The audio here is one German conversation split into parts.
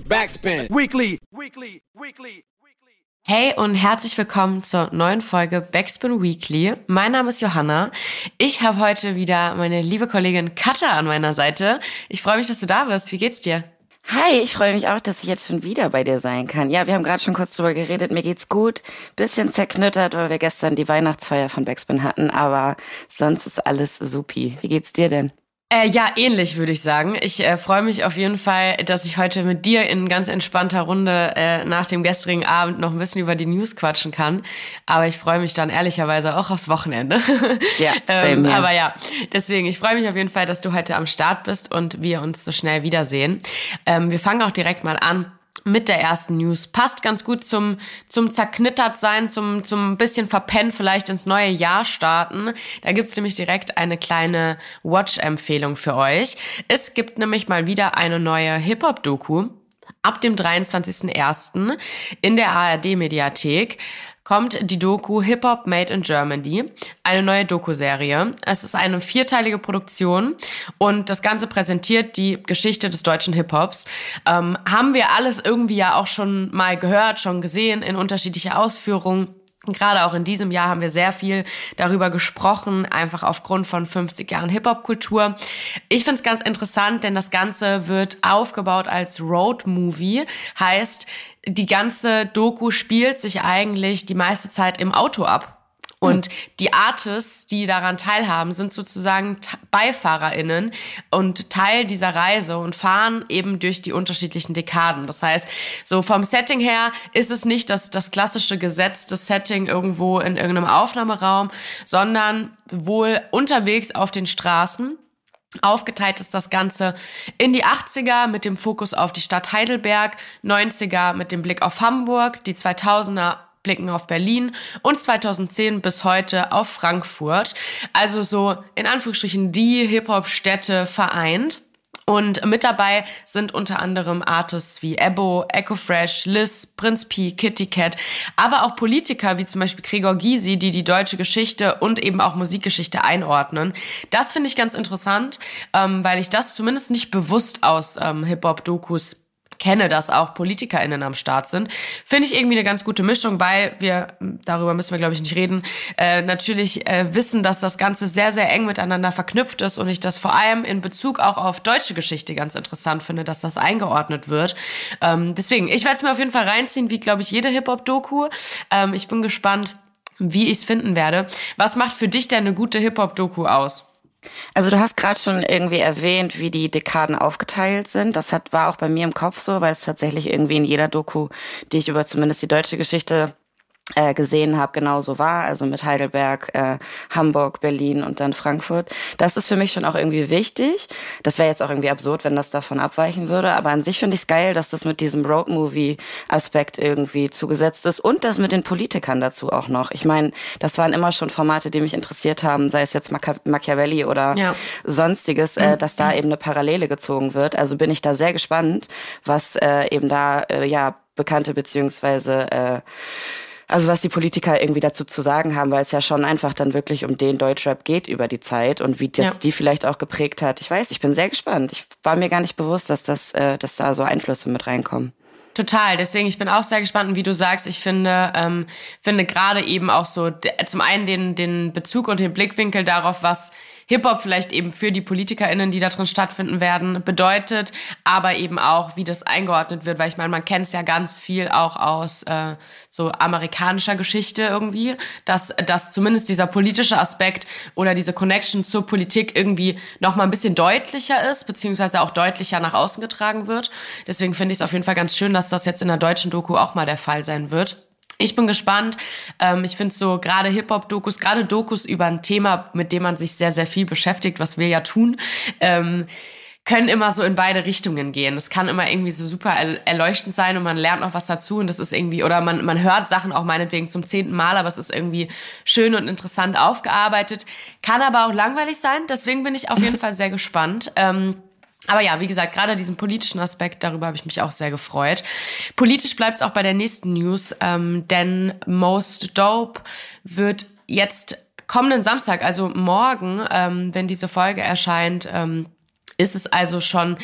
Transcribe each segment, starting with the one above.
Backspin. Weekly. Weekly. Weekly. Hey und herzlich willkommen zur neuen Folge Backspin Weekly. Mein Name ist Johanna. Ich habe heute wieder meine liebe Kollegin Katha an meiner Seite. Ich freue mich, dass du da bist. Wie geht's dir? Hi, ich freue mich auch, dass ich jetzt schon wieder bei dir sein kann. Ja, wir haben gerade schon kurz drüber geredet. Mir geht's gut. Bisschen zerknüttert, weil wir gestern die Weihnachtsfeier von Backspin hatten, aber sonst ist alles supi. Wie geht's dir denn? Äh, ja, ähnlich würde ich sagen. Ich äh, freue mich auf jeden Fall, dass ich heute mit dir in ganz entspannter Runde äh, nach dem gestrigen Abend noch ein bisschen über die News quatschen kann. Aber ich freue mich dann ehrlicherweise auch aufs Wochenende. Ja, ähm, same Aber ja, deswegen, ich freue mich auf jeden Fall, dass du heute am Start bist und wir uns so schnell wiedersehen. Ähm, wir fangen auch direkt mal an mit der ersten News. Passt ganz gut zum, zum zerknittert sein, zum, zum bisschen verpennen, vielleicht ins neue Jahr starten. Da gibt's nämlich direkt eine kleine Watch-Empfehlung für euch. Es gibt nämlich mal wieder eine neue Hip-Hop-Doku ab dem 23.01. in der ARD-Mediathek kommt die Doku Hip Hop Made in Germany, eine neue Doku-Serie. Es ist eine vierteilige Produktion und das Ganze präsentiert die Geschichte des deutschen Hip-Hops. Ähm, haben wir alles irgendwie ja auch schon mal gehört, schon gesehen in unterschiedlicher Ausführung. Gerade auch in diesem Jahr haben wir sehr viel darüber gesprochen, einfach aufgrund von 50 Jahren Hip-Hop-Kultur. Ich finde es ganz interessant, denn das Ganze wird aufgebaut als Road-Movie. Heißt, die ganze Doku spielt sich eigentlich die meiste Zeit im Auto ab. Und die Artists, die daran teilhaben, sind sozusagen BeifahrerInnen und Teil dieser Reise und fahren eben durch die unterschiedlichen Dekaden. Das heißt, so vom Setting her ist es nicht das, das klassische gesetzte Setting irgendwo in irgendeinem Aufnahmeraum, sondern wohl unterwegs auf den Straßen Aufgeteilt ist das Ganze in die 80er mit dem Fokus auf die Stadt Heidelberg, 90er mit dem Blick auf Hamburg, die 2000er blicken auf Berlin und 2010 bis heute auf Frankfurt. Also so in Anführungsstrichen die Hip-Hop-Städte vereint. Und mit dabei sind unter anderem Artists wie Ebo, Echo Fresh, Liz, Prinz P, Kitty Cat, aber auch Politiker wie zum Beispiel Gregor Gysi, die die deutsche Geschichte und eben auch Musikgeschichte einordnen. Das finde ich ganz interessant, ähm, weil ich das zumindest nicht bewusst aus ähm, Hip-Hop-Dokus kenne, dass auch PolitikerInnen am Start sind. Finde ich irgendwie eine ganz gute Mischung, weil wir, darüber müssen wir glaube ich nicht reden, äh, natürlich äh, wissen, dass das Ganze sehr, sehr eng miteinander verknüpft ist und ich das vor allem in Bezug auch auf deutsche Geschichte ganz interessant finde, dass das eingeordnet wird. Ähm, deswegen, ich werde es mir auf jeden Fall reinziehen, wie glaube ich jede Hip-Hop-Doku. Ähm, ich bin gespannt, wie ich es finden werde. Was macht für dich denn eine gute Hip-Hop-Doku aus? Also du hast gerade schon irgendwie erwähnt, wie die Dekaden aufgeteilt sind. Das hat, war auch bei mir im Kopf so, weil es tatsächlich irgendwie in jeder Doku, die ich über zumindest die deutsche Geschichte äh, gesehen habe, genauso war, also mit Heidelberg, äh, Hamburg, Berlin und dann Frankfurt. Das ist für mich schon auch irgendwie wichtig. Das wäre jetzt auch irgendwie absurd, wenn das davon abweichen würde, aber an sich finde ich es geil, dass das mit diesem Roadmovie-Aspekt irgendwie zugesetzt ist und das mit den Politikern dazu auch noch. Ich meine, das waren immer schon Formate, die mich interessiert haben, sei es jetzt Machi Machiavelli oder ja. sonstiges, äh, dass da eben eine Parallele gezogen wird. Also bin ich da sehr gespannt, was äh, eben da äh, ja bekannte beziehungsweise äh, also was die Politiker irgendwie dazu zu sagen haben, weil es ja schon einfach dann wirklich um den Deutschrap geht über die Zeit und wie das ja. die vielleicht auch geprägt hat. Ich weiß, ich bin sehr gespannt. Ich war mir gar nicht bewusst, dass das, äh, dass da so Einflüsse mit reinkommen. Total, deswegen ich bin auch sehr gespannt, wie du sagst. Ich finde, ähm, finde gerade eben auch so zum einen den den Bezug und den Blickwinkel darauf, was Hip-Hop vielleicht eben für die PolitikerInnen, die da drin stattfinden werden, bedeutet, aber eben auch, wie das eingeordnet wird, weil ich meine, man kennt es ja ganz viel auch aus äh, so amerikanischer Geschichte irgendwie, dass, dass zumindest dieser politische Aspekt oder diese Connection zur Politik irgendwie noch mal ein bisschen deutlicher ist, beziehungsweise auch deutlicher nach außen getragen wird. Deswegen finde ich es auf jeden Fall ganz schön, dass das jetzt in der deutschen Doku auch mal der Fall sein wird. Ich bin gespannt. Ähm, ich finde so gerade Hip-Hop-Dokus, gerade Dokus über ein Thema, mit dem man sich sehr, sehr viel beschäftigt, was wir ja tun, ähm, können immer so in beide Richtungen gehen. Das kann immer irgendwie so super erleuchtend sein und man lernt noch was dazu und das ist irgendwie, oder man, man hört Sachen auch meinetwegen zum zehnten Mal, aber es ist irgendwie schön und interessant aufgearbeitet. Kann aber auch langweilig sein, deswegen bin ich auf jeden Fall sehr gespannt. Ähm, aber ja, wie gesagt, gerade diesen politischen Aspekt, darüber habe ich mich auch sehr gefreut. Politisch bleibt es auch bei der nächsten News, ähm, denn Most Dope wird jetzt kommenden Samstag, also morgen, ähm, wenn diese Folge erscheint, ähm, ist es also schon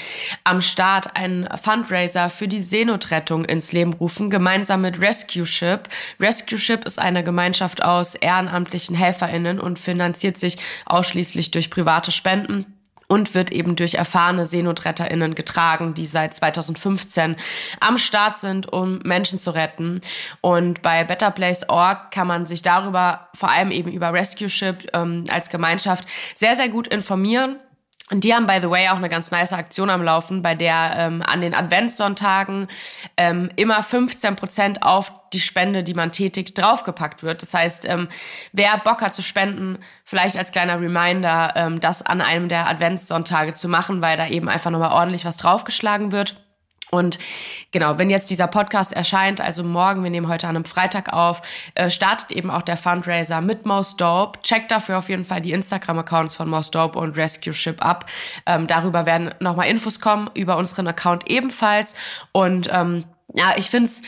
am Start ein Fundraiser für die Seenotrettung ins Leben rufen, gemeinsam mit Rescue Ship. Rescue Ship ist eine Gemeinschaft aus ehrenamtlichen HelferInnen und finanziert sich ausschließlich durch private Spenden und wird eben durch erfahrene SeenotretterInnen getragen, die seit 2015 am Start sind, um Menschen zu retten. Und bei BetterPlace.org kann man sich darüber, vor allem eben über Rescue Ship ähm, als Gemeinschaft, sehr, sehr gut informieren. Und die haben, by the way, auch eine ganz nice Aktion am Laufen, bei der ähm, an den Adventssonntagen ähm, immer 15 Prozent auf die Spende, die man tätigt, draufgepackt wird. Das heißt, ähm, wer Bock hat zu spenden, vielleicht als kleiner Reminder, ähm, das an einem der Adventssonntage zu machen, weil da eben einfach nochmal ordentlich was draufgeschlagen wird. Und genau, wenn jetzt dieser Podcast erscheint, also morgen, wir nehmen heute an einem Freitag auf, äh, startet eben auch der Fundraiser mit Most Dope. Checkt dafür auf jeden Fall die Instagram-Accounts von Most Dope und Rescue Ship ab. Ähm, darüber werden nochmal Infos kommen, über unseren Account ebenfalls. Und ähm, ja, ich find's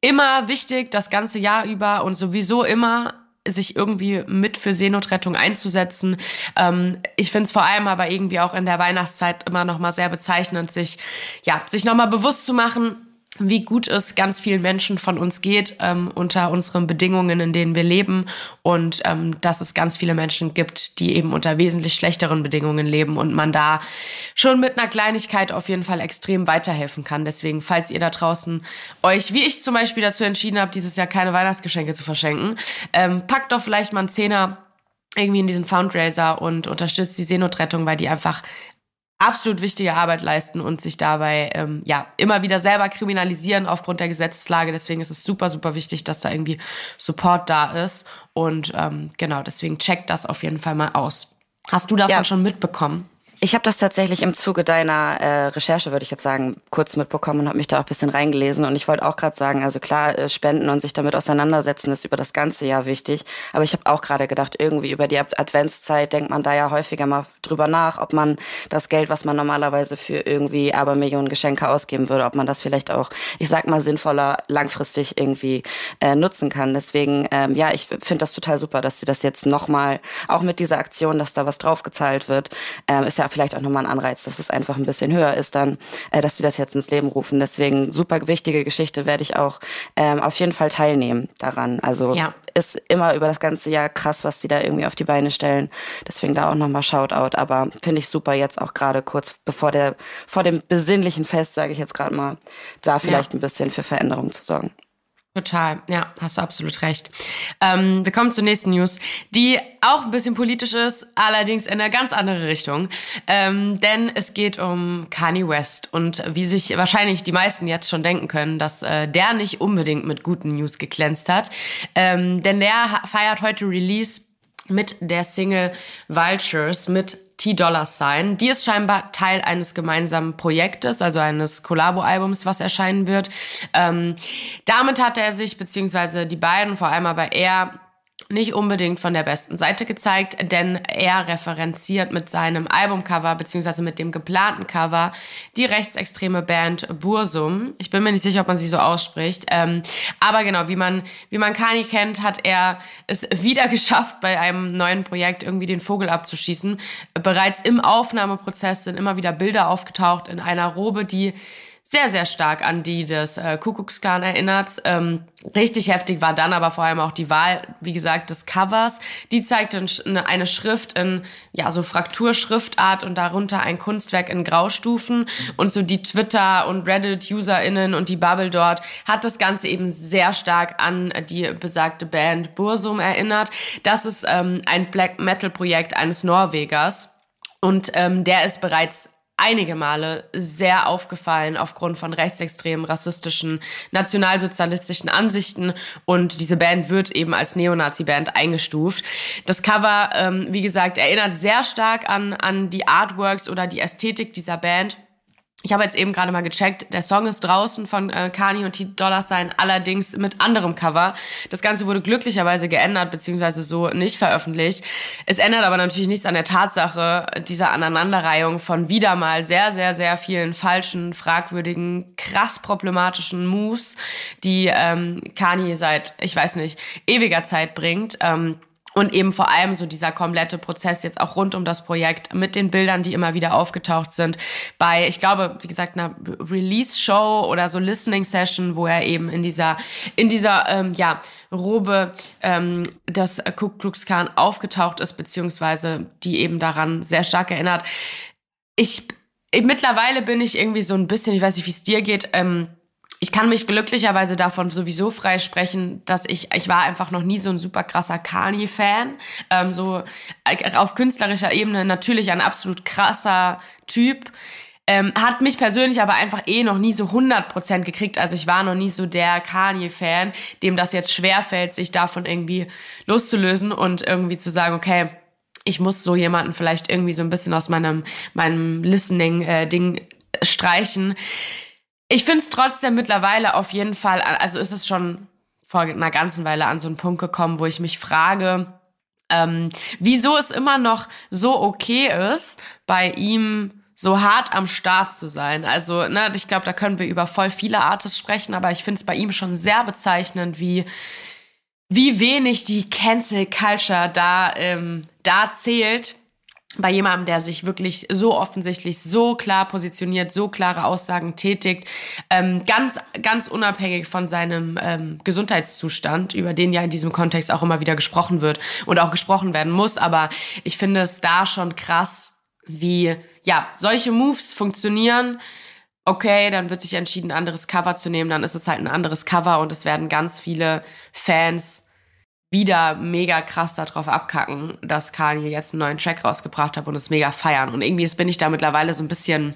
immer wichtig, das ganze Jahr über und sowieso immer sich irgendwie mit für Seenotrettung einzusetzen. Ähm, ich finde es vor allem aber irgendwie auch in der Weihnachtszeit immer noch mal sehr bezeichnend, sich ja sich noch mal bewusst zu machen, wie gut es ganz vielen Menschen von uns geht ähm, unter unseren Bedingungen, in denen wir leben und ähm, dass es ganz viele Menschen gibt, die eben unter wesentlich schlechteren Bedingungen leben und man da schon mit einer Kleinigkeit auf jeden Fall extrem weiterhelfen kann. Deswegen, falls ihr da draußen euch, wie ich zum Beispiel dazu entschieden habe, dieses Jahr keine Weihnachtsgeschenke zu verschenken, ähm, packt doch vielleicht mal einen Zehner irgendwie in diesen Fundraiser und unterstützt die Seenotrettung, weil die einfach absolut wichtige Arbeit leisten und sich dabei ähm, ja immer wieder selber kriminalisieren aufgrund der Gesetzeslage. Deswegen ist es super, super wichtig, dass da irgendwie Support da ist. Und ähm, genau, deswegen checkt das auf jeden Fall mal aus. Hast du davon ja. schon mitbekommen? Ich habe das tatsächlich im Zuge deiner äh, Recherche, würde ich jetzt sagen, kurz mitbekommen und habe mich da auch ein bisschen reingelesen. Und ich wollte auch gerade sagen, also klar, äh, Spenden und sich damit auseinandersetzen ist über das ganze Jahr wichtig. Aber ich habe auch gerade gedacht, irgendwie über die Adventszeit denkt man da ja häufiger mal drüber nach, ob man das Geld, was man normalerweise für irgendwie Abermillionen Geschenke ausgeben würde, ob man das vielleicht auch, ich sag mal, sinnvoller langfristig irgendwie äh, nutzen kann. Deswegen, ähm, ja, ich finde das total super, dass sie das jetzt nochmal, auch mit dieser Aktion, dass da was draufgezahlt wird, ähm, ist ja vielleicht auch nochmal ein Anreiz, dass es einfach ein bisschen höher ist dann, äh, dass sie das jetzt ins Leben rufen. Deswegen super wichtige Geschichte, werde ich auch ähm, auf jeden Fall teilnehmen daran. Also ja. ist immer über das ganze Jahr krass, was die da irgendwie auf die Beine stellen. Deswegen da auch nochmal Shoutout. Aber finde ich super jetzt auch gerade kurz bevor der, vor dem besinnlichen Fest, sage ich jetzt gerade mal, da vielleicht ja. ein bisschen für Veränderung zu sorgen. Total, ja, hast du absolut recht. Ähm, wir kommen zur nächsten News, die auch ein bisschen politisch ist, allerdings in eine ganz andere Richtung. Ähm, denn es geht um Kanye West und wie sich wahrscheinlich die meisten jetzt schon denken können, dass äh, der nicht unbedingt mit guten News geglänzt hat. Ähm, denn der feiert heute Release mit der Single Vultures mit T-Dollar Sign. Die ist scheinbar Teil eines gemeinsamen Projektes, also eines Collabo-Albums, was erscheinen wird. Ähm, damit hat er sich, beziehungsweise die beiden, vor allem aber er, nicht unbedingt von der besten Seite gezeigt, denn er referenziert mit seinem Albumcover beziehungsweise mit dem geplanten Cover die rechtsextreme Band Bursum. Ich bin mir nicht sicher, ob man sie so ausspricht, ähm, aber genau, wie man wie man Kani kennt, hat er es wieder geschafft, bei einem neuen Projekt irgendwie den Vogel abzuschießen. Bereits im Aufnahmeprozess sind immer wieder Bilder aufgetaucht in einer Robe, die sehr, sehr stark an die des äh, Kuckucksklan erinnert. Ähm, richtig heftig war dann aber vor allem auch die Wahl, wie gesagt, des Covers. Die zeigte eine Schrift in, ja, so Frakturschriftart und darunter ein Kunstwerk in Graustufen. Und so die Twitter- und Reddit-UserInnen und die Bubble dort hat das Ganze eben sehr stark an die besagte Band Bursum erinnert. Das ist ähm, ein Black Metal-Projekt eines Norwegers. Und ähm, der ist bereits einige Male sehr aufgefallen aufgrund von rechtsextremen, rassistischen, nationalsozialistischen Ansichten und diese Band wird eben als Neonazi-Band eingestuft. Das Cover, ähm, wie gesagt, erinnert sehr stark an, an die Artworks oder die Ästhetik dieser Band. Ich habe jetzt eben gerade mal gecheckt, der Song ist draußen von äh, Kani und T Dollar Sign, allerdings mit anderem Cover. Das Ganze wurde glücklicherweise geändert, beziehungsweise so nicht veröffentlicht. Es ändert aber natürlich nichts an der Tatsache dieser Aneinanderreihung von wieder mal sehr, sehr, sehr vielen falschen, fragwürdigen, krass problematischen Moves, die ähm, Kani seit, ich weiß nicht, ewiger Zeit bringt. Ähm, und eben vor allem so dieser komplette Prozess jetzt auch rund um das Projekt mit den Bildern, die immer wieder aufgetaucht sind. Bei, ich glaube, wie gesagt, einer Release-Show oder so Listening-Session, wo er eben in dieser, in dieser, ähm, ja, Robe ähm, des Ku Klux Klan aufgetaucht ist, beziehungsweise die eben daran sehr stark erinnert. Ich, ich mittlerweile bin ich irgendwie so ein bisschen, ich weiß nicht, wie es dir geht, ähm, ich kann mich glücklicherweise davon sowieso freisprechen, dass ich, ich war einfach noch nie so ein super krasser Kanye-Fan. Ähm, so äh, auf künstlerischer Ebene natürlich ein absolut krasser Typ. Ähm, hat mich persönlich aber einfach eh noch nie so 100% gekriegt. Also ich war noch nie so der Kanye-Fan, dem das jetzt schwerfällt, sich davon irgendwie loszulösen und irgendwie zu sagen, okay, ich muss so jemanden vielleicht irgendwie so ein bisschen aus meinem, meinem Listening-Ding äh, streichen. Ich finde es trotzdem mittlerweile auf jeden Fall, also ist es schon vor einer ganzen Weile an so einen Punkt gekommen, wo ich mich frage, ähm, wieso es immer noch so okay ist, bei ihm so hart am Start zu sein. Also, ne, ich glaube, da können wir über voll viele Artists sprechen, aber ich finde es bei ihm schon sehr bezeichnend, wie, wie wenig die Cancel Culture da, ähm, da zählt bei jemandem, der sich wirklich so offensichtlich so klar positioniert, so klare Aussagen tätigt, ähm, ganz, ganz unabhängig von seinem ähm, Gesundheitszustand, über den ja in diesem Kontext auch immer wieder gesprochen wird und auch gesprochen werden muss. Aber ich finde es da schon krass, wie, ja, solche Moves funktionieren. Okay, dann wird sich entschieden, ein anderes Cover zu nehmen, dann ist es halt ein anderes Cover und es werden ganz viele Fans wieder mega krass darauf abkacken, dass Kanye jetzt einen neuen Track rausgebracht hat und es mega feiern. Und irgendwie bin ich da mittlerweile so ein bisschen,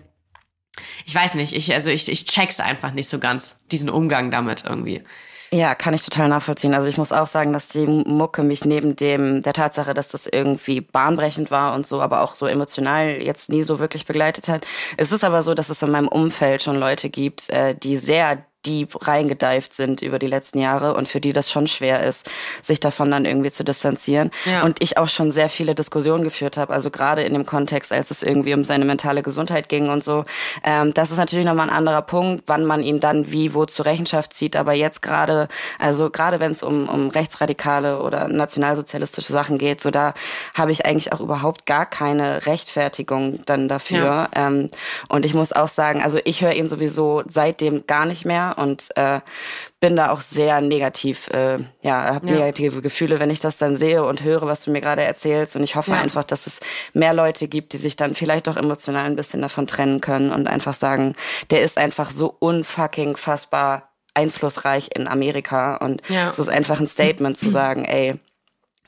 ich weiß nicht, ich, also ich, ich check's einfach nicht so ganz, diesen Umgang damit irgendwie. Ja, kann ich total nachvollziehen. Also ich muss auch sagen, dass die Mucke mich neben dem der Tatsache, dass das irgendwie bahnbrechend war und so, aber auch so emotional jetzt nie so wirklich begleitet hat. Es ist aber so, dass es in meinem Umfeld schon Leute gibt, äh, die sehr deep reingedeift sind über die letzten Jahre und für die das schon schwer ist, sich davon dann irgendwie zu distanzieren. Ja. Und ich auch schon sehr viele Diskussionen geführt habe, also gerade in dem Kontext, als es irgendwie um seine mentale Gesundheit ging und so. Ähm, das ist natürlich nochmal ein anderer Punkt, wann man ihn dann wie wo zur Rechenschaft zieht. Aber jetzt gerade, also gerade wenn es um, um rechtsradikale oder nationalsozialistische Sachen geht, so da habe ich eigentlich auch überhaupt gar keine Rechtfertigung dann dafür. Ja. Ähm, und ich muss auch sagen, also ich höre ihn sowieso seitdem gar nicht mehr und äh, bin da auch sehr negativ, äh, ja, habe ja. negative Gefühle, wenn ich das dann sehe und höre, was du mir gerade erzählst. Und ich hoffe ja. einfach, dass es mehr Leute gibt, die sich dann vielleicht auch emotional ein bisschen davon trennen können und einfach sagen, der ist einfach so unfucking fassbar einflussreich in Amerika. Und ja. es ist einfach ein Statement zu sagen, ey,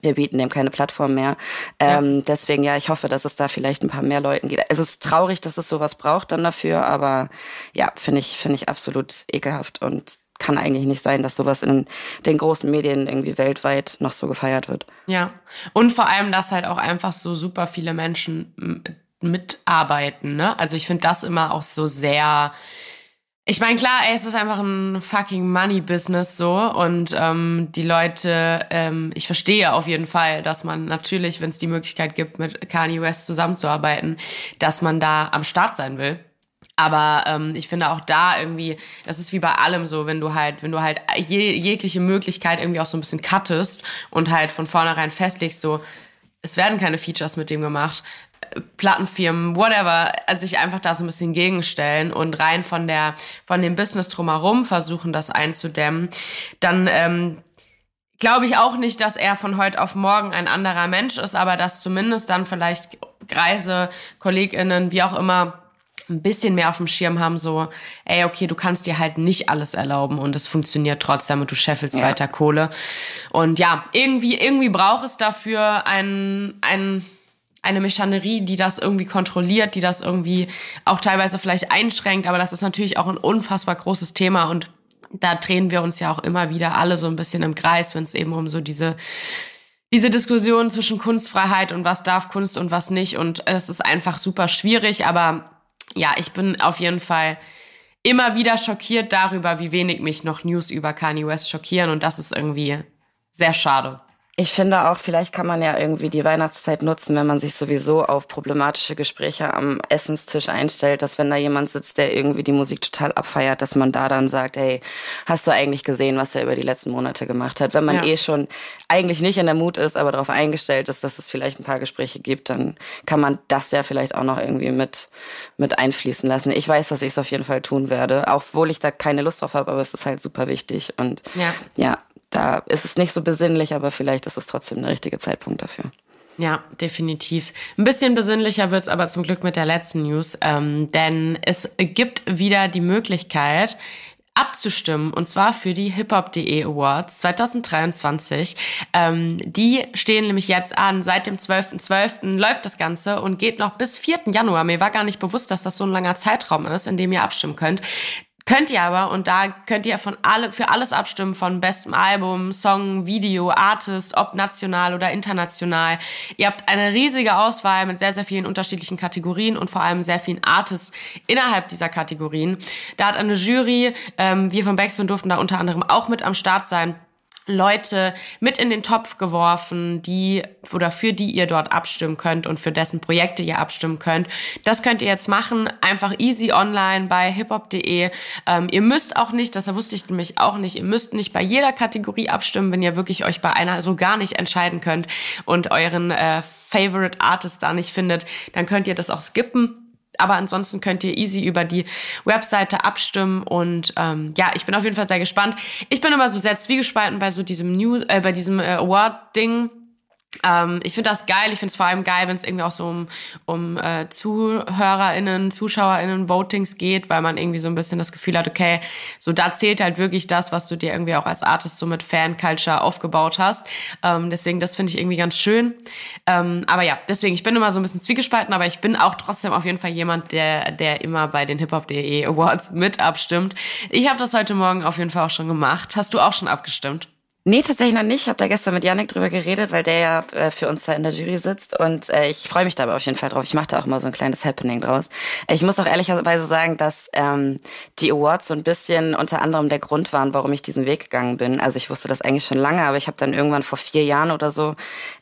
wir bieten dem keine Plattform mehr. Ähm, ja. Deswegen, ja, ich hoffe, dass es da vielleicht ein paar mehr Leuten geht. Es ist traurig, dass es sowas braucht dann dafür, aber ja, finde ich, finde ich absolut ekelhaft und kann eigentlich nicht sein, dass sowas in den großen Medien irgendwie weltweit noch so gefeiert wird. Ja. Und vor allem, dass halt auch einfach so super viele Menschen mitarbeiten, ne? Also ich finde das immer auch so sehr, ich meine, klar, ey, es ist einfach ein fucking Money-Business so und ähm, die Leute, ähm, ich verstehe auf jeden Fall, dass man natürlich, wenn es die Möglichkeit gibt, mit Kanye West zusammenzuarbeiten, dass man da am Start sein will. Aber ähm, ich finde auch da irgendwie, das ist wie bei allem so, wenn du halt, wenn du halt je, jegliche Möglichkeit irgendwie auch so ein bisschen cuttest und halt von vornherein festlegst, so, es werden keine Features mit dem gemacht, Plattenfirmen, whatever, also sich einfach da so ein bisschen gegenstellen und rein von der, von dem Business drumherum versuchen, das einzudämmen, dann ähm, glaube ich auch nicht, dass er von heute auf morgen ein anderer Mensch ist, aber dass zumindest dann vielleicht Greise, KollegInnen, wie auch immer, ein bisschen mehr auf dem Schirm haben, so, ey, okay, du kannst dir halt nicht alles erlauben und es funktioniert trotzdem und du scheffelst ja. weiter Kohle. Und ja, irgendwie, irgendwie braucht es dafür ein, ein eine Mechanerie, die das irgendwie kontrolliert, die das irgendwie auch teilweise vielleicht einschränkt. Aber das ist natürlich auch ein unfassbar großes Thema und da drehen wir uns ja auch immer wieder alle so ein bisschen im Kreis, wenn es eben um so diese diese Diskussion zwischen Kunstfreiheit und was darf Kunst und was nicht. Und es ist einfach super schwierig. Aber ja, ich bin auf jeden Fall immer wieder schockiert darüber, wie wenig mich noch News über Kanye West schockieren. Und das ist irgendwie sehr schade. Ich finde auch, vielleicht kann man ja irgendwie die Weihnachtszeit nutzen, wenn man sich sowieso auf problematische Gespräche am Essenstisch einstellt, dass wenn da jemand sitzt, der irgendwie die Musik total abfeiert, dass man da dann sagt, hey, hast du eigentlich gesehen, was er über die letzten Monate gemacht hat? Wenn man ja. eh schon eigentlich nicht in der Mut ist, aber darauf eingestellt ist, dass es vielleicht ein paar Gespräche gibt, dann kann man das ja vielleicht auch noch irgendwie mit, mit einfließen lassen. Ich weiß, dass ich es auf jeden Fall tun werde, obwohl ich da keine Lust drauf habe, aber es ist halt super wichtig und ja, ja da ist es nicht so besinnlich, aber vielleicht ist es trotzdem der richtige Zeitpunkt dafür. Ja, definitiv. Ein bisschen besinnlicher wird es aber zum Glück mit der letzten News, ähm, denn es gibt wieder die Möglichkeit, abzustimmen und zwar für die hiphop.de Awards 2023. Ähm, die stehen nämlich jetzt an. Seit dem 12.12. .12. läuft das Ganze und geht noch bis 4. Januar. Mir war gar nicht bewusst, dass das so ein langer Zeitraum ist, in dem ihr abstimmen könnt. Könnt ihr aber, und da könnt ihr von alle, für alles abstimmen, von bestem Album, Song, Video, Artist, ob national oder international. Ihr habt eine riesige Auswahl mit sehr, sehr vielen unterschiedlichen Kategorien und vor allem sehr vielen Artists innerhalb dieser Kategorien. Da hat eine Jury, ähm, wir von Backspin durften da unter anderem auch mit am Start sein. Leute mit in den Topf geworfen, die oder für die ihr dort abstimmen könnt und für dessen Projekte ihr abstimmen könnt. Das könnt ihr jetzt machen, einfach easy online bei hiphop.de. Ähm, ihr müsst auch nicht, das wusste ich nämlich auch nicht, ihr müsst nicht bei jeder Kategorie abstimmen, wenn ihr wirklich euch bei einer so gar nicht entscheiden könnt und euren äh, Favorite Artist da nicht findet, dann könnt ihr das auch skippen aber ansonsten könnt ihr easy über die Webseite abstimmen und ähm, ja, ich bin auf jeden Fall sehr gespannt. Ich bin immer so sehr zwiegespalten bei so diesem News, äh, bei diesem äh, Award-Ding ähm, ich finde das geil. Ich finde es vor allem geil, wenn es irgendwie auch so um, um äh, ZuhörerInnen, ZuschauerInnen Votings geht, weil man irgendwie so ein bisschen das Gefühl hat, okay, so da zählt halt wirklich das, was du dir irgendwie auch als Artist so mit Fan-Culture aufgebaut hast. Ähm, deswegen, das finde ich irgendwie ganz schön. Ähm, aber ja, deswegen, ich bin immer so ein bisschen zwiegespalten, aber ich bin auch trotzdem auf jeden Fall jemand, der, der immer bei den Hip-Hop.de Awards mit abstimmt. Ich habe das heute Morgen auf jeden Fall auch schon gemacht. Hast du auch schon abgestimmt? Nee, tatsächlich noch nicht. Ich habe da gestern mit Yannick drüber geredet, weil der ja äh, für uns da in der Jury sitzt und äh, ich freue mich da aber auf jeden Fall drauf. Ich mache da auch mal so ein kleines Happening draus. Ich muss auch ehrlicherweise sagen, dass ähm, die Awards so ein bisschen unter anderem der Grund waren, warum ich diesen Weg gegangen bin. Also ich wusste das eigentlich schon lange, aber ich habe dann irgendwann vor vier Jahren oder so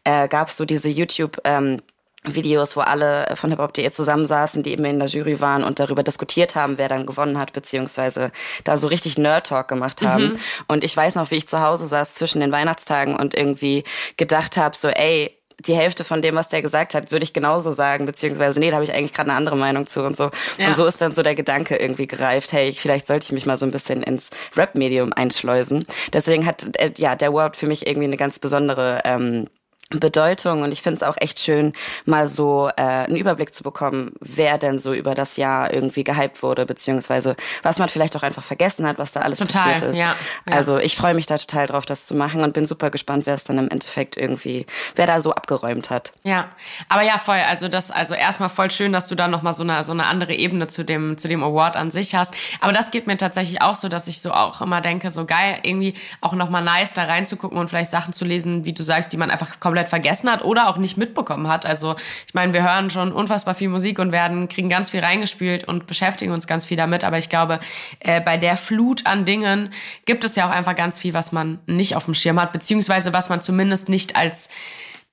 äh, gab es so diese YouTube ähm, Videos, wo alle von hiphop.de zusammensaßen, die eben in der Jury waren und darüber diskutiert haben, wer dann gewonnen hat, beziehungsweise da so richtig Nerd-Talk gemacht haben. Mhm. Und ich weiß noch, wie ich zu Hause saß zwischen den Weihnachtstagen und irgendwie gedacht habe, so, ey, die Hälfte von dem, was der gesagt hat, würde ich genauso sagen, beziehungsweise nee, da habe ich eigentlich gerade eine andere Meinung zu und so. Ja. Und so ist dann so der Gedanke irgendwie gereift, hey, vielleicht sollte ich mich mal so ein bisschen ins Rap-Medium einschleusen. Deswegen hat äh, ja der Word für mich irgendwie eine ganz besondere ähm, Bedeutung und ich finde es auch echt schön, mal so äh, einen Überblick zu bekommen, wer denn so über das Jahr irgendwie gehypt wurde, beziehungsweise was man vielleicht auch einfach vergessen hat, was da alles total, passiert ist. Ja, ja. Also ich freue mich da total drauf, das zu machen und bin super gespannt, wer es dann im Endeffekt irgendwie, wer da so abgeräumt hat. Ja, aber ja, voll. Also das, also erstmal voll schön, dass du da nochmal so eine, so eine andere Ebene zu dem, zu dem Award an sich hast. Aber das geht mir tatsächlich auch so, dass ich so auch immer denke, so geil, irgendwie auch nochmal nice da reinzugucken und vielleicht Sachen zu lesen, wie du sagst, die man einfach komplett komplett vergessen hat oder auch nicht mitbekommen hat. Also ich meine, wir hören schon unfassbar viel Musik und werden, kriegen ganz viel reingespielt und beschäftigen uns ganz viel damit. Aber ich glaube, äh, bei der Flut an Dingen gibt es ja auch einfach ganz viel, was man nicht auf dem Schirm hat, beziehungsweise was man zumindest nicht als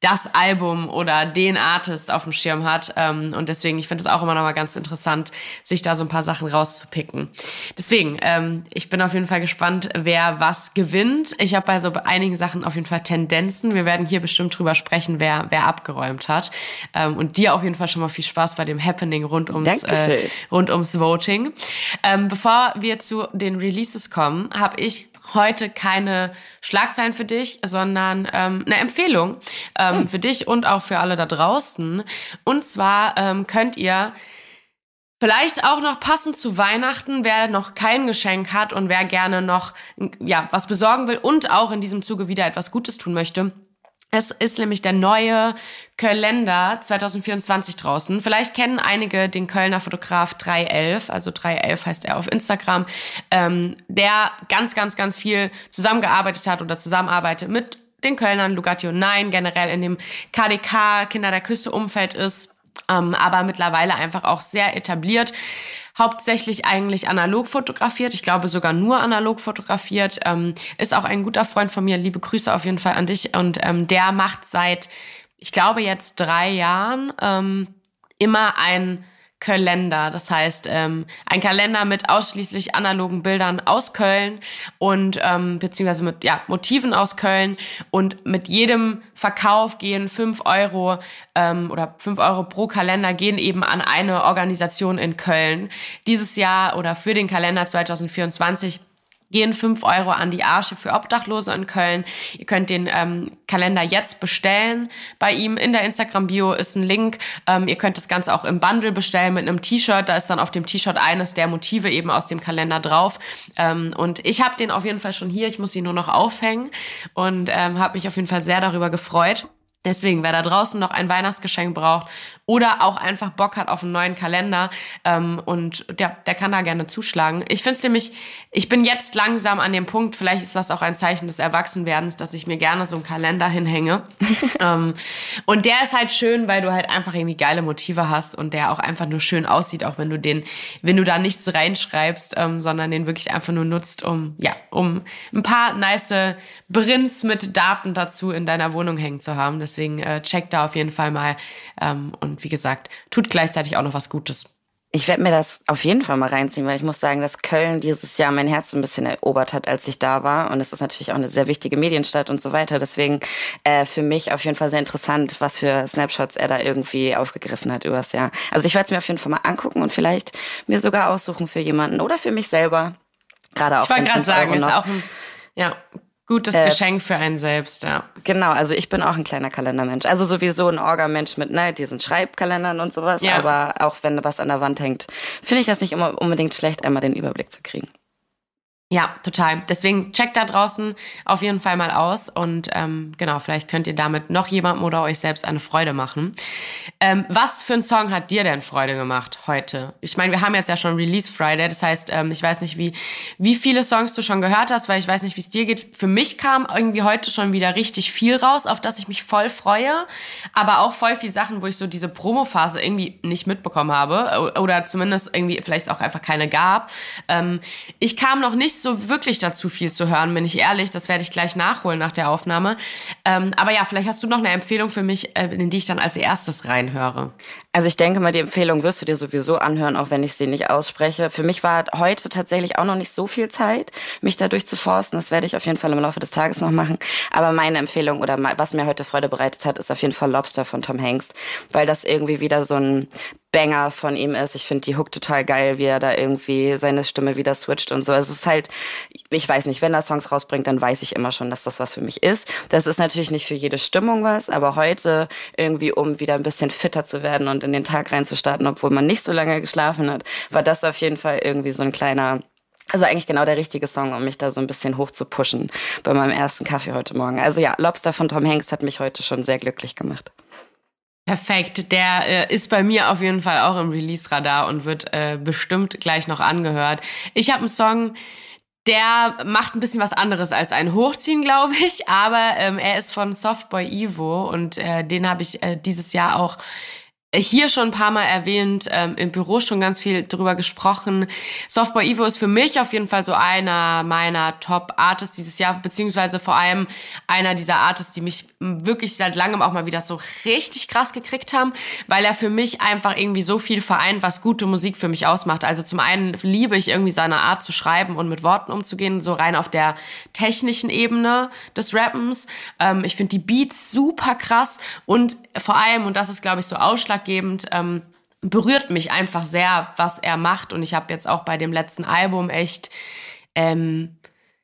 das Album oder den Artist auf dem Schirm hat. Ähm, und deswegen, ich finde es auch immer noch mal ganz interessant, sich da so ein paar Sachen rauszupicken. Deswegen, ähm, ich bin auf jeden Fall gespannt, wer was gewinnt. Ich habe bei so einigen Sachen auf jeden Fall Tendenzen. Wir werden hier bestimmt drüber sprechen, wer, wer abgeräumt hat. Ähm, und dir auf jeden Fall schon mal viel Spaß bei dem Happening rund ums, äh, rund ums Voting. Ähm, bevor wir zu den Releases kommen, habe ich heute keine Schlagzeilen für dich, sondern ähm, eine Empfehlung ähm, hm. für dich und auch für alle da draußen. Und zwar ähm, könnt ihr Vielleicht auch noch passend zu Weihnachten, wer noch kein Geschenk hat und wer gerne noch ja, was besorgen will und auch in diesem Zuge wieder etwas Gutes tun möchte. Es ist nämlich der neue Kalender 2024 draußen. Vielleicht kennen einige den Kölner Fotograf 311, also 311 heißt er auf Instagram, ähm, der ganz, ganz, ganz viel zusammengearbeitet hat oder zusammenarbeitet mit den Kölnern, Lugatio 9, generell in dem KDK, Kinder der Küste Umfeld ist, ähm, aber mittlerweile einfach auch sehr etabliert hauptsächlich eigentlich analog fotografiert. Ich glaube sogar nur analog fotografiert. Ähm, ist auch ein guter Freund von mir. Liebe Grüße auf jeden Fall an dich. Und ähm, der macht seit, ich glaube jetzt drei Jahren ähm, immer ein Kalender. Das heißt, ähm, ein Kalender mit ausschließlich analogen Bildern aus Köln und ähm, beziehungsweise mit ja, Motiven aus Köln. Und mit jedem Verkauf gehen fünf Euro ähm, oder fünf Euro pro Kalender gehen eben an eine Organisation in Köln. Dieses Jahr oder für den Kalender 2024 gehen fünf Euro an die Arche für Obdachlose in Köln. Ihr könnt den ähm, Kalender jetzt bestellen. Bei ihm in der Instagram-Bio ist ein Link. Ähm, ihr könnt das Ganze auch im Bundle bestellen mit einem T-Shirt. Da ist dann auf dem T-Shirt eines der Motive eben aus dem Kalender drauf. Ähm, und ich habe den auf jeden Fall schon hier. Ich muss ihn nur noch aufhängen und ähm, habe mich auf jeden Fall sehr darüber gefreut. Deswegen, wer da draußen noch ein Weihnachtsgeschenk braucht oder auch einfach Bock hat auf einen neuen Kalender ähm, und ja, der kann da gerne zuschlagen. Ich finde es nämlich, ich bin jetzt langsam an dem Punkt, vielleicht ist das auch ein Zeichen des Erwachsenwerdens, dass ich mir gerne so einen Kalender hinhänge. ähm, und der ist halt schön, weil du halt einfach irgendwie geile Motive hast und der auch einfach nur schön aussieht, auch wenn du den, wenn du da nichts reinschreibst, ähm, sondern den wirklich einfach nur nutzt, um, ja, um ein paar nice Brints mit Daten dazu in deiner Wohnung hängen zu haben. Deswegen äh, checkt da auf jeden Fall mal. Ähm, und wie gesagt, tut gleichzeitig auch noch was Gutes. Ich werde mir das auf jeden Fall mal reinziehen, weil ich muss sagen, dass Köln dieses Jahr mein Herz ein bisschen erobert hat, als ich da war. Und es ist natürlich auch eine sehr wichtige Medienstadt und so weiter. Deswegen äh, für mich auf jeden Fall sehr interessant, was für Snapshots er da irgendwie aufgegriffen hat übers Jahr. Also ich werde es mir auf jeden Fall mal angucken und vielleicht mir sogar aussuchen für jemanden oder für mich selber. Gerade auch. Ich wollte gerade sagen, ist auch ein ja, Gutes äh, Geschenk für einen selbst, ja. Genau, also ich bin auch ein kleiner Kalendermensch. Also sowieso ein Orga-Mensch mit ne, diesen Schreibkalendern und sowas. Ja. Aber auch wenn was an der Wand hängt, finde ich das nicht immer unbedingt schlecht, einmal den Überblick zu kriegen. Ja, total. Deswegen checkt da draußen auf jeden Fall mal aus und ähm, genau, vielleicht könnt ihr damit noch jemandem oder euch selbst eine Freude machen. Ähm, was für ein Song hat dir denn Freude gemacht heute? Ich meine, wir haben jetzt ja schon Release Friday, das heißt, ähm, ich weiß nicht, wie, wie viele Songs du schon gehört hast, weil ich weiß nicht, wie es dir geht. Für mich kam irgendwie heute schon wieder richtig viel raus, auf das ich mich voll freue, aber auch voll viel Sachen, wo ich so diese Promophase irgendwie nicht mitbekommen habe oder zumindest irgendwie vielleicht auch einfach keine gab. Ähm, ich kam noch nicht so wirklich dazu viel zu hören, bin ich ehrlich. Das werde ich gleich nachholen nach der Aufnahme. Ähm, aber ja, vielleicht hast du noch eine Empfehlung für mich, äh, in die ich dann als erstes reinhöre. Also ich denke mal, die Empfehlung wirst du dir sowieso anhören, auch wenn ich sie nicht ausspreche. Für mich war heute tatsächlich auch noch nicht so viel Zeit, mich da durchzuforsten. Das werde ich auf jeden Fall im Laufe des Tages noch machen. Aber meine Empfehlung oder was mir heute Freude bereitet hat, ist auf jeden Fall Lobster von Tom Hanks, weil das irgendwie wieder so ein Banger von ihm ist. Ich finde die Hook total geil, wie er da irgendwie seine Stimme wieder switcht und so. Es ist halt, ich weiß nicht, wenn er Songs rausbringt, dann weiß ich immer schon, dass das was für mich ist. Das ist natürlich nicht für jede Stimmung was, aber heute irgendwie, um wieder ein bisschen fitter zu werden und in den Tag reinzustarten, obwohl man nicht so lange geschlafen hat, war das auf jeden Fall irgendwie so ein kleiner also eigentlich genau der richtige Song, um mich da so ein bisschen hoch zu pushen bei meinem ersten Kaffee heute Morgen. Also ja, Lobster von Tom Hanks hat mich heute schon sehr glücklich gemacht. Perfekt. Der äh, ist bei mir auf jeden Fall auch im Release-Radar und wird äh, bestimmt gleich noch angehört. Ich habe einen Song, der macht ein bisschen was anderes als ein Hochziehen, glaube ich. Aber ähm, er ist von Softboy Evo und äh, den habe ich äh, dieses Jahr auch hier schon ein paar Mal erwähnt, ähm, im Büro schon ganz viel drüber gesprochen. Softboy Evo ist für mich auf jeden Fall so einer meiner Top-Artists dieses Jahr, beziehungsweise vor allem einer dieser Artists, die mich wirklich seit langem auch mal wieder so richtig krass gekriegt haben, weil er für mich einfach irgendwie so viel vereint, was gute Musik für mich ausmacht. Also zum einen liebe ich irgendwie seine Art zu schreiben und mit Worten umzugehen, so rein auf der technischen Ebene des Rappens. Ähm, ich finde die Beats super krass und vor allem, und das ist glaube ich so Ausschlag ausschlaggebend. Ähm, berührt mich einfach sehr, was er macht. Und ich habe jetzt auch bei dem letzten Album echt ähm,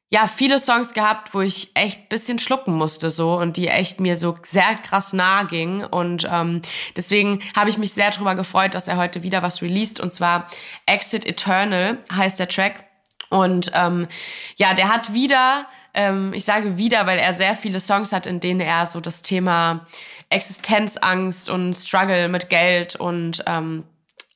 ja viele Songs gehabt, wo ich echt bisschen schlucken musste so und die echt mir so sehr krass nah gingen. Und ähm, deswegen habe ich mich sehr darüber gefreut, dass er heute wieder was released. Und zwar Exit Eternal heißt der Track. Und ähm, ja, der hat wieder ähm, ich sage wieder, weil er sehr viele Songs hat, in denen er so das Thema Existenzangst und Struggle mit Geld und ähm,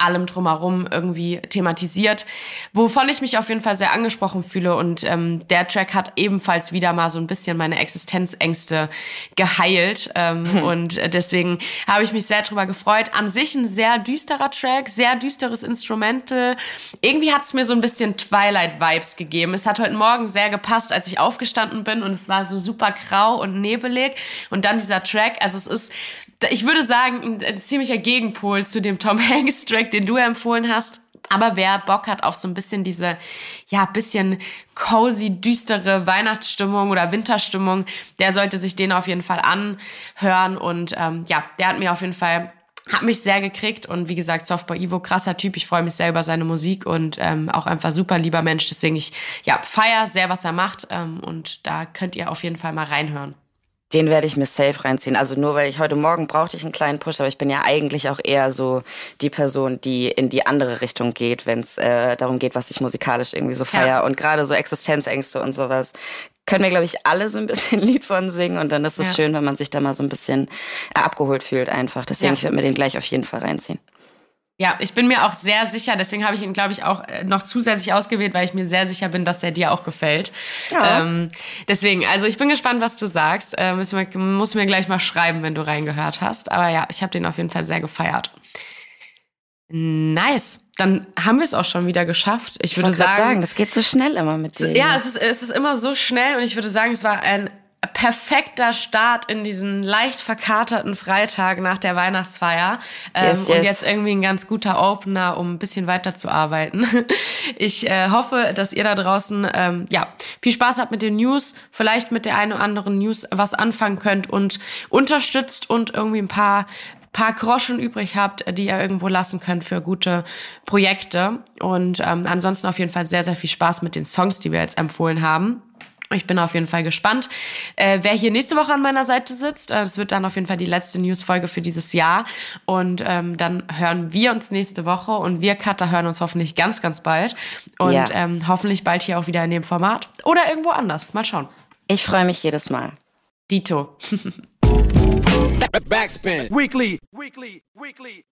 allem drumherum irgendwie thematisiert, wovon ich mich auf jeden Fall sehr angesprochen fühle. Und ähm, der Track hat ebenfalls wieder mal so ein bisschen meine Existenzängste geheilt. Ähm, hm. Und deswegen habe ich mich sehr drüber gefreut. An sich ein sehr düsterer Track, sehr düsteres Instrumental. Irgendwie hat es mir so ein bisschen Twilight-Vibes gegeben. Es hat heute Morgen sehr gepasst, als ich aufgestanden bin und es war so super grau und nebelig. Und dann dieser Track, also es ist ich würde sagen, ein ziemlicher Gegenpol zu dem Tom Hanks Track, den du empfohlen hast. Aber wer Bock hat auf so ein bisschen diese, ja, bisschen cozy, düstere Weihnachtsstimmung oder Winterstimmung, der sollte sich den auf jeden Fall anhören. Und ähm, ja, der hat mir auf jeden Fall hat mich sehr gekriegt und wie gesagt, Softball Ivo, krasser Typ. Ich freue mich sehr über seine Musik und ähm, auch einfach super lieber Mensch. Deswegen ich ja feier sehr, was er macht ähm, und da könnt ihr auf jeden Fall mal reinhören. Den werde ich mir safe reinziehen. Also nur weil ich heute Morgen brauchte ich einen kleinen Push, aber ich bin ja eigentlich auch eher so die Person, die in die andere Richtung geht, wenn es äh, darum geht, was ich musikalisch irgendwie so feier. Ja. Und gerade so Existenzängste und sowas können wir, glaube ich, alle so ein bisschen Lied von singen. Und dann ist es ja. schön, wenn man sich da mal so ein bisschen äh, abgeholt fühlt einfach. Deswegen, ja. ich werde mir den gleich auf jeden Fall reinziehen. Ja, ich bin mir auch sehr sicher, deswegen habe ich ihn, glaube ich, auch äh, noch zusätzlich ausgewählt, weil ich mir sehr sicher bin, dass der dir auch gefällt. Ja. Ähm, deswegen, also ich bin gespannt, was du sagst. Äh, muss, mir, muss mir gleich mal schreiben, wenn du reingehört hast. Aber ja, ich habe den auf jeden Fall sehr gefeiert. Nice. Dann haben wir es auch schon wieder geschafft. Ich, ich würde sagen, sagen, das geht so schnell immer mit dir. Ja, es ist, es ist immer so schnell und ich würde sagen, es war ein perfekter Start in diesen leicht verkaterten Freitag nach der Weihnachtsfeier. Ähm, yes, yes. Und jetzt irgendwie ein ganz guter Opener, um ein bisschen weiterzuarbeiten. Ich äh, hoffe, dass ihr da draußen ähm, ja viel Spaß habt mit den News, vielleicht mit der einen oder anderen News was anfangen könnt und unterstützt und irgendwie ein paar paar Groschen übrig habt, die ihr irgendwo lassen könnt für gute Projekte. Und ähm, ansonsten auf jeden Fall sehr, sehr viel Spaß mit den Songs, die wir jetzt empfohlen haben. Ich bin auf jeden Fall gespannt, äh, wer hier nächste Woche an meiner Seite sitzt. Äh, das wird dann auf jeden Fall die letzte News-Folge für dieses Jahr. Und ähm, dann hören wir uns nächste Woche und wir Cutter hören uns hoffentlich ganz, ganz bald. Und ja. ähm, hoffentlich bald hier auch wieder in dem Format oder irgendwo anders. Mal schauen. Ich freue mich jedes Mal. Dito. Backspin. Weekly. Weekly. Weekly.